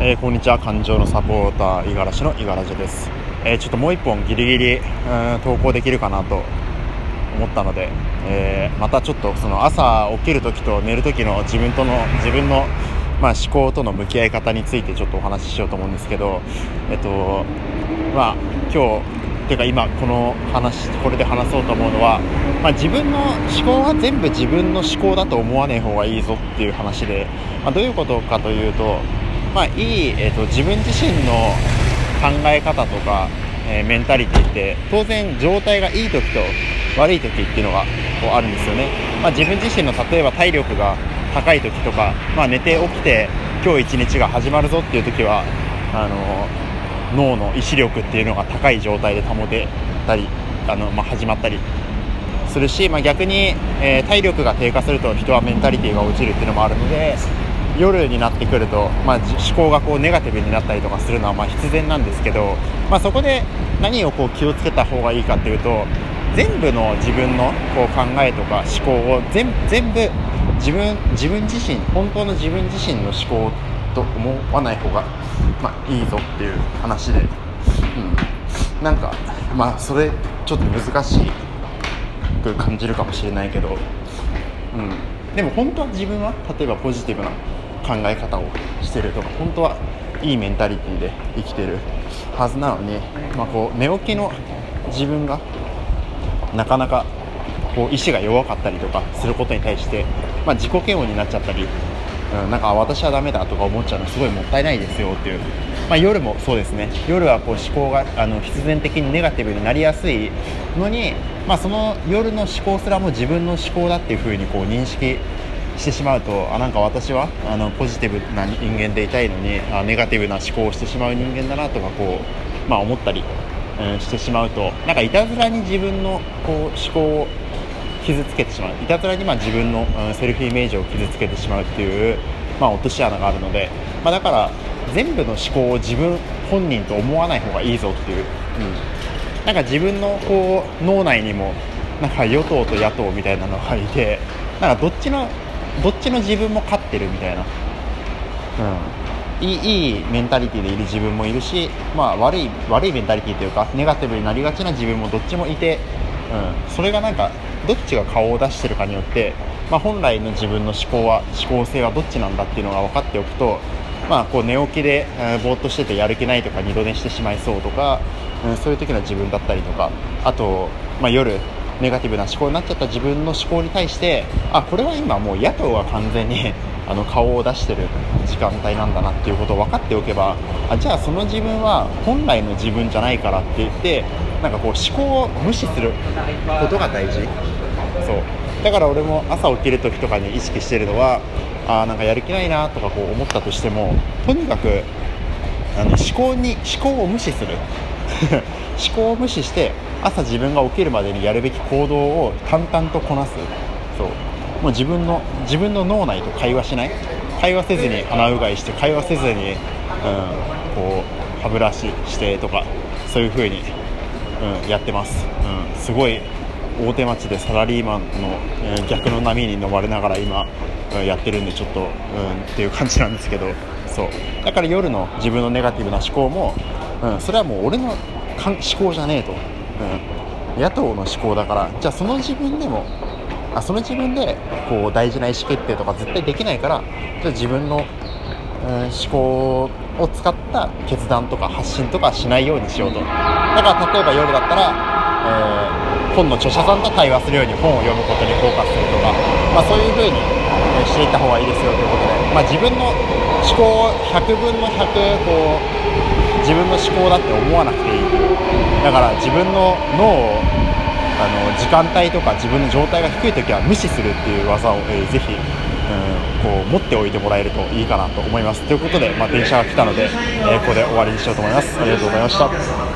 えーこんにちは。感情のサポーター五十嵐の五十嵐です、えーちょっともう一本ギリギリうん投稿できるかなと思ったので、えーまたちょっとその朝起きる時と寝る時の自分との自分のまあ思考との向き合い方についてちょっとお話ししようと思うんですけどえっとまあ今日ていうか今この話これで話そうと思うのは、まあ、自分の思考は全部自分の思考だと思わない方がいいぞっていう話で、まあ、どういうことかというと、まあ、いい、えー、と自分自身の考え方とか、えーメンタリティって当然状態がいい時と悪い時っていうのがこうあるんですよね、まあ、自分自身の例えば体力が高い時とか、まあ、寝て起きて今日一日が始まるぞっていう時はあの脳の意志力っていうのが高い状態で保てたりあの、まあ、始まったりするし、まあ、逆に、えー体力が低下すると人はメンタリティーが落ちるっていうのもあるので夜になってくると、まあ、思考がこうネガティブになったりとかするのはま必然なんですけど、まあ、そこで何をこう気をつけた方がいいかっていうと全部の自分のこう考えとか思考を全全部自分自分自身本当の自分自身の思考と思わない方が、まあ、いいぞっていう話で、うん、なんかまあそれちょっと難しく感じるかもしれないけど、うん、でも本当は自分は例えばポジティブな考え方をしてるとか本当はいいメンタリティーで生きてるはずなのに、まあ、こう寝起きの自分がなかなかこう意志が弱かったりとかすることに対して、まあ、自己嫌悪になっちゃったり、うん、なんか私はダメだとか思っちゃうのすごいもったいないですよっていう、まあ、夜もそうですね。夜はこう思考があの必然的にネガティブになりやすいのに、まあ、その夜の思考すらも自分の思考だっていうふうにこう認識してしまうとあなんか私はあのポジティブな人間でいたいのにあネガティブな思考をしてしまう人間だなとかこう、まあ、思ったり、うんしてしまうとなんかいたずらに自分のこう思考を傷つけてしまう。いたずらにま自分の、うんセルフイメージを傷つけてしまうっていう、まあ、落とし穴があるので、まあ、だから全部の思考を自分本人と思わない方がいいぞっていう、うん、なんか自分のこう脳内にもなんか与党と野党みたいなのがいてなんかどっちのどっちの自分も勝ってるみたいな、うん、いいいいメンタリティーでいる自分もいるし、まあ、悪い悪いメンタリティーというかネガティブになりがちな自分もどっちもいて、うん、それがなんかどっちが顔を出してるかによって、まあ、本来の自分の思考は思考性はどっちなんだっていうのが分かっておくと、まあ、こう寝起きで、えーぼーっとしててやる気ないとか二度寝してしまいそうとか、うん、そういう時の自分だったりとかあと、まあ、夜ネガティブな思考になっちゃった自分の思考に対してあこれは今もう野党が完全に あの顔を出してる時間帯なんだなっていうことを分かっておけばあじゃあその自分は本来の自分じゃないからって言ってなんかこう思考を無視することが大事。そう。だから俺も朝起きる時とかに意識してるのはあなんかやる気ないなとかこう思ったとしてもとにかくあの思考に思考を無視する。思考を無視して朝自分が起きるまでにやるべき行動を淡々とこなす。そう。もう自分の自分の脳内と会話しない。会話せずに鼻うがいして会話せずに、うん、こう歯ブラシしてとかそういう風に、うん、やってます、うん、すごい大手町でサラリーマンの、えー逆の波に飲まれながら今、うんやってるんでちょっと、うん、っていう感じなんですけど。そう。だから夜の自分のネガティブな思考も、うん、それはもう俺の思考じゃねえと、うん、野党の思考だから。じゃあその自分でもあその自分でこう大事な意思決定とか絶対できないからじゃあ自分の、うん、思考を使った決断とか発信とかしないようにしようと。だから例えば夜だったら、えー本の著者さんと対話するように本を読むことにフォーカスするとか、まあ、そういう風にえしていった方がいいですよということで、まあ、自分の思考を100分の100こう自分の思考だって思わなくていい。だから自分の脳をあの時間帯とか自分の状態が低い時は無視するっていう技を、えーぜひ、うん、こう持っておいてもらえるといいかなと思います。ということで、まあ、電車が来たので、えーここで終わりにしようと思います。ありがとうございました。